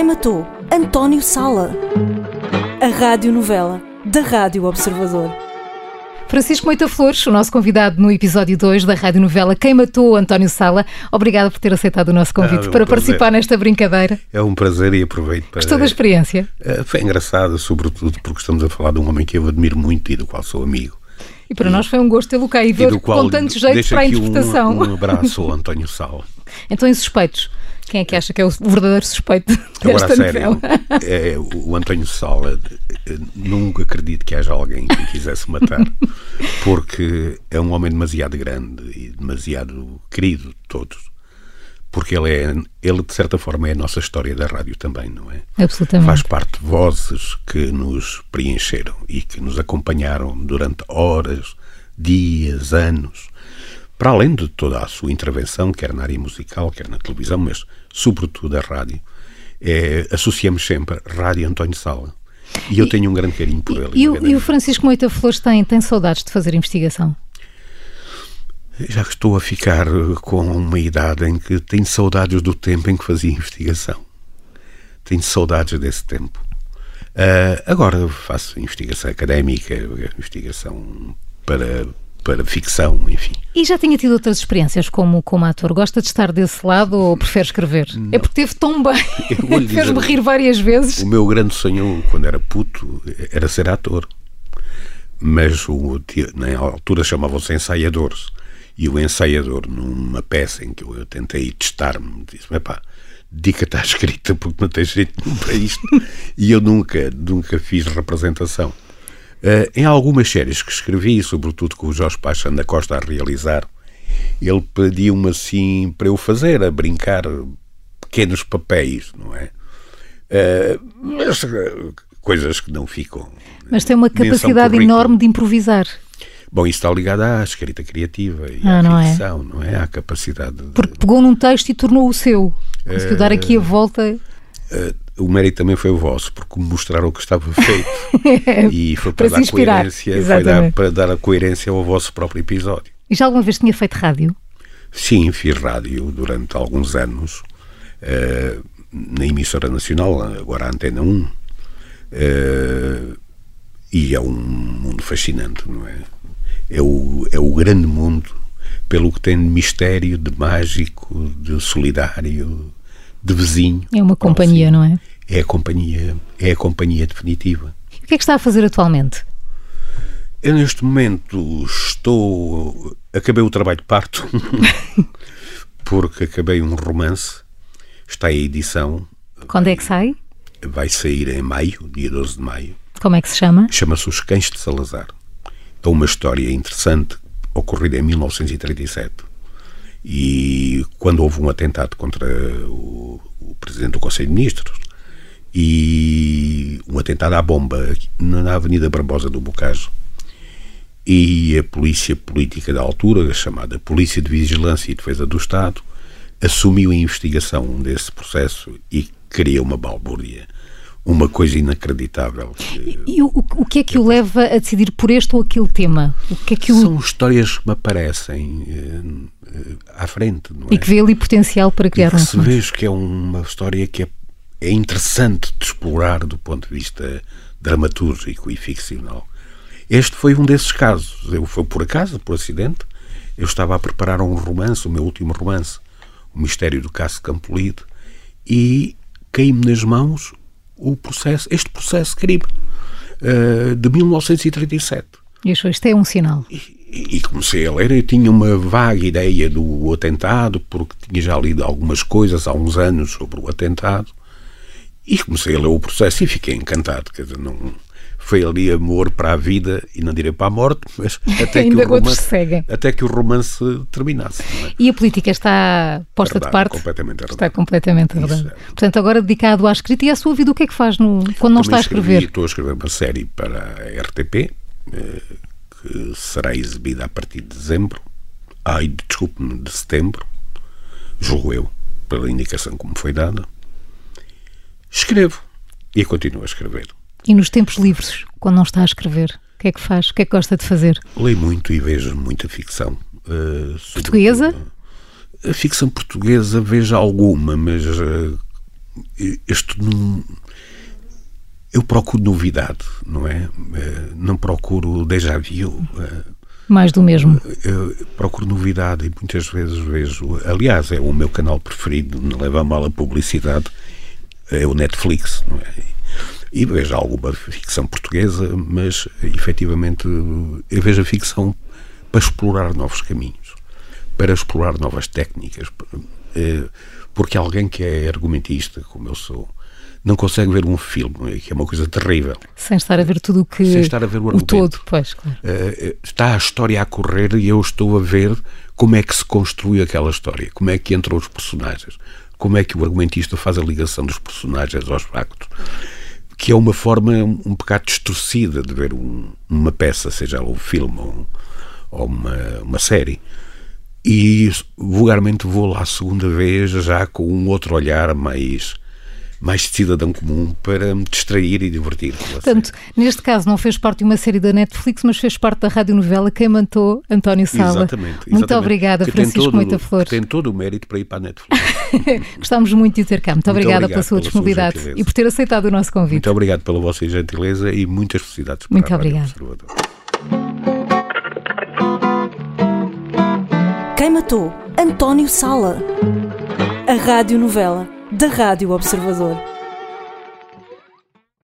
Quem matou António Sala? A radionovela da Rádio Observador. Francisco Moita Flores, o nosso convidado no episódio 2 da rádio novela Quem Matou António Sala. Obrigada por ter aceitado o nosso convite Ah, é um para prazer. participar nesta brincadeira. É um prazer e aproveito para. Gostou da experiência? Eh, Foi engraçado, sobretudo porque estamos a falar de um homem que eu admiro muito e do qual sou amigo. E para nós foi um gosto tê-lo cá e E ver do qual com tanto jeito para a aqui um- interpretação. Um, abraço ao António Sal. Então, em suspeitos, quem é que acha que é o verdadeiro suspeito Agora, desta sério, novela? é, o António Sal, eh, nunca acredito que haja alguém que quisesse matar, porque é um homem demasiado grande e demasiado querido de todos. Porque ele é, ele de certa forma é a nossa história da rádio também, não é? Absolutamente. Faz parte de vozes que nos preencheram e que nos acompanharam durante horas, dias, anos, para além de toda a sua intervenção, quer na área musical, quer na televisão, mas sobretudo a rádio. É, associamos sempre Rádio António Sala. E eu tenho um grande carinho por ele. E, e o Francisco Moita Flores tem, tem saudades de fazer investigação? Já estou a ficar eh, com uma idade em que tenho saudades do tempo em que fazia investigação. Tenho saudades desse tempo. Ah, agora faço investigação académica, investigação para, para ficção, enfim. E já tinha tido outras experiências como, como ator? Gosta de estar desse lado ou prefere escrever? É porque teve tão bem. Fez-me rir várias vezes. O meu grande sonho, quando era puto, era ser ator. Mas o, na altura chamavam-se ensaiadores. E o ensaiador, numa peça em que eu tentei testar-me, disse: Epá, dedica-te à escrita porque não tens jeito para isto. e eu nunca, nunca fiz representação. Eh, em algumas séries que escrevi, sobretudo com o Jorge Paixão da Costa a realizar, ele pediu-me assim para eu fazer, a brincar pequenos papéis, não é? Eh, mas eh, coisas que não ficam. Mas tem uma capacidade enorme de improvisar. Bom, isso está ligado à escrita criativa e Ah, à não é? ficção, não é? À capacidade de. Porque pegou num texto e tornou o seu. Conseguiu dar aqui a volta. Eh, o mérito também foi o vosso, porque me mostraram o que estava feito. e foi para, Para dar inspirar, coerência, foi dar, para dar a coerência ao vosso próprio episódio. E já alguma vez tinha feito rádio? Sim, fiz rádio durante alguns anos eh, na emissora nacional, agora a Antena 1. eh, e é um mundo fascinante, não é? É o, é o grande mundo, pelo que tem de mistério, de mágico, de solidário, de vizinho. É uma companhia, não é? É a companhia, é a companhia definitiva. O que é que está a fazer atualmente? Eu neste momento estou. Acabei o trabalho de parto, porque acabei um romance. Está em edição, Quando é que sai? vai sair em maio, dia 12 de maio. Como é que se chama? Chama-se Os Cães de Salazar. É uma história interessante ocorrida em 1937. E quando houve um atentado contra o, o presidente do Conselho de Ministros e um atentado à bomba na Avenida Barbosa do Bocage. E a polícia política da altura, a chamada Polícia de Vigilância e Defesa do Estado, assumiu a investigação desse processo e criou uma balbúrdia, uma coisa inacreditável. E o, o- o que é que o leva a decidir por este ou aquele tema? O que é que o, São histórias que me aparecem eh, eh, à frente, não é? e que vê ali potencial para E criar que um se vejo que é uma história que é, é interessante de explorar do ponto de vista dramatúrgico e ficcional. Este foi um desses casos. Eu foi por acaso, por acidente. Eu estava a preparar um romance, o meu último romance, O Mistério do Caso Campolide, e caí-me nas mãos o processo, este processo crime eh, de 1937. E achou, isto é um sinal. E, e comecei a ler, eu tinha uma vaga ideia do atentado, porque tinha já lido algumas coisas há uns anos sobre o atentado, e comecei a ler o processo e fiquei encantado. Quer dizer, não, foi ali amor para a vida, e não direi para a morte, mas até, que, o romance, até que o romance terminasse. é? E a política está posta de Arredado, parte? completamente arredado. Está completamente arredado. é. Portanto, agora dedicado à escrita e à sua vida, o que é que faz no, quando não está a Também escrevi- escrever? Estou a escrever uma série para a RTP, eh, que será exibida a partir de dezembro. Ai, desculpe-me, de setembro. Julgo eu, pela indicação que me foi dada. Escrevo. E continuo a escrever. E nos tempos livres, quando não está a escrever, o que é que faz? O que é que gosta de fazer? Leio muito e vejo muita ficção. eh, sobretudo- Portuguesa? A ficção portuguesa vejo alguma, mas eh, este não. Eu procuro novidade, não é? Eh, não procuro déjà vu. Eh, Mais do mesmo. Eu procuro novidade e muitas vezes vejo. Aliás, é o meu canal preferido, não leva a mal a publicidade, é o Netflix, não é? E vejo alguma ficção portuguesa, mas efetivamente eu vejo a ficção para explorar novos caminhos, para explorar novas técnicas, eh, porque alguém que é argumentista, como eu sou, não consegue ver um filme, que é uma coisa terrível. Sem estar a ver tudo o que. Sem estar a ver o, o todo, pois, claro. Uh, está a história a correr e eu estou a ver como é que se construi aquela história, como é que entram os personagens, como é que o argumentista faz a ligação dos personagens aos factos. Que é uma forma um bocado distorcida de ver um, uma peça, seja ela um filme ou, ou uma, uma série. E vulgarmente vou lá a segunda vez já com um outro olhar mais mais de cidadão comum para me distrair e divertir. Portanto, neste caso não fez parte de uma série da Netflix, mas fez parte da radionovela Quem Mantou António Sala. Exatamente. exatamente. Muito obrigada, que Francisco Moita Flores. Tem todo o mérito para ir para a Netflix. Gostamos muito de ter cá. Muito, muito obrigada pela sua disponibilidade sua e por ter aceitado o nosso convite. Muito obrigado pela vossa gentileza e muitas felicidades para Muito obrigada. Quem matou António Sala? A radionovela da Rádio Observador.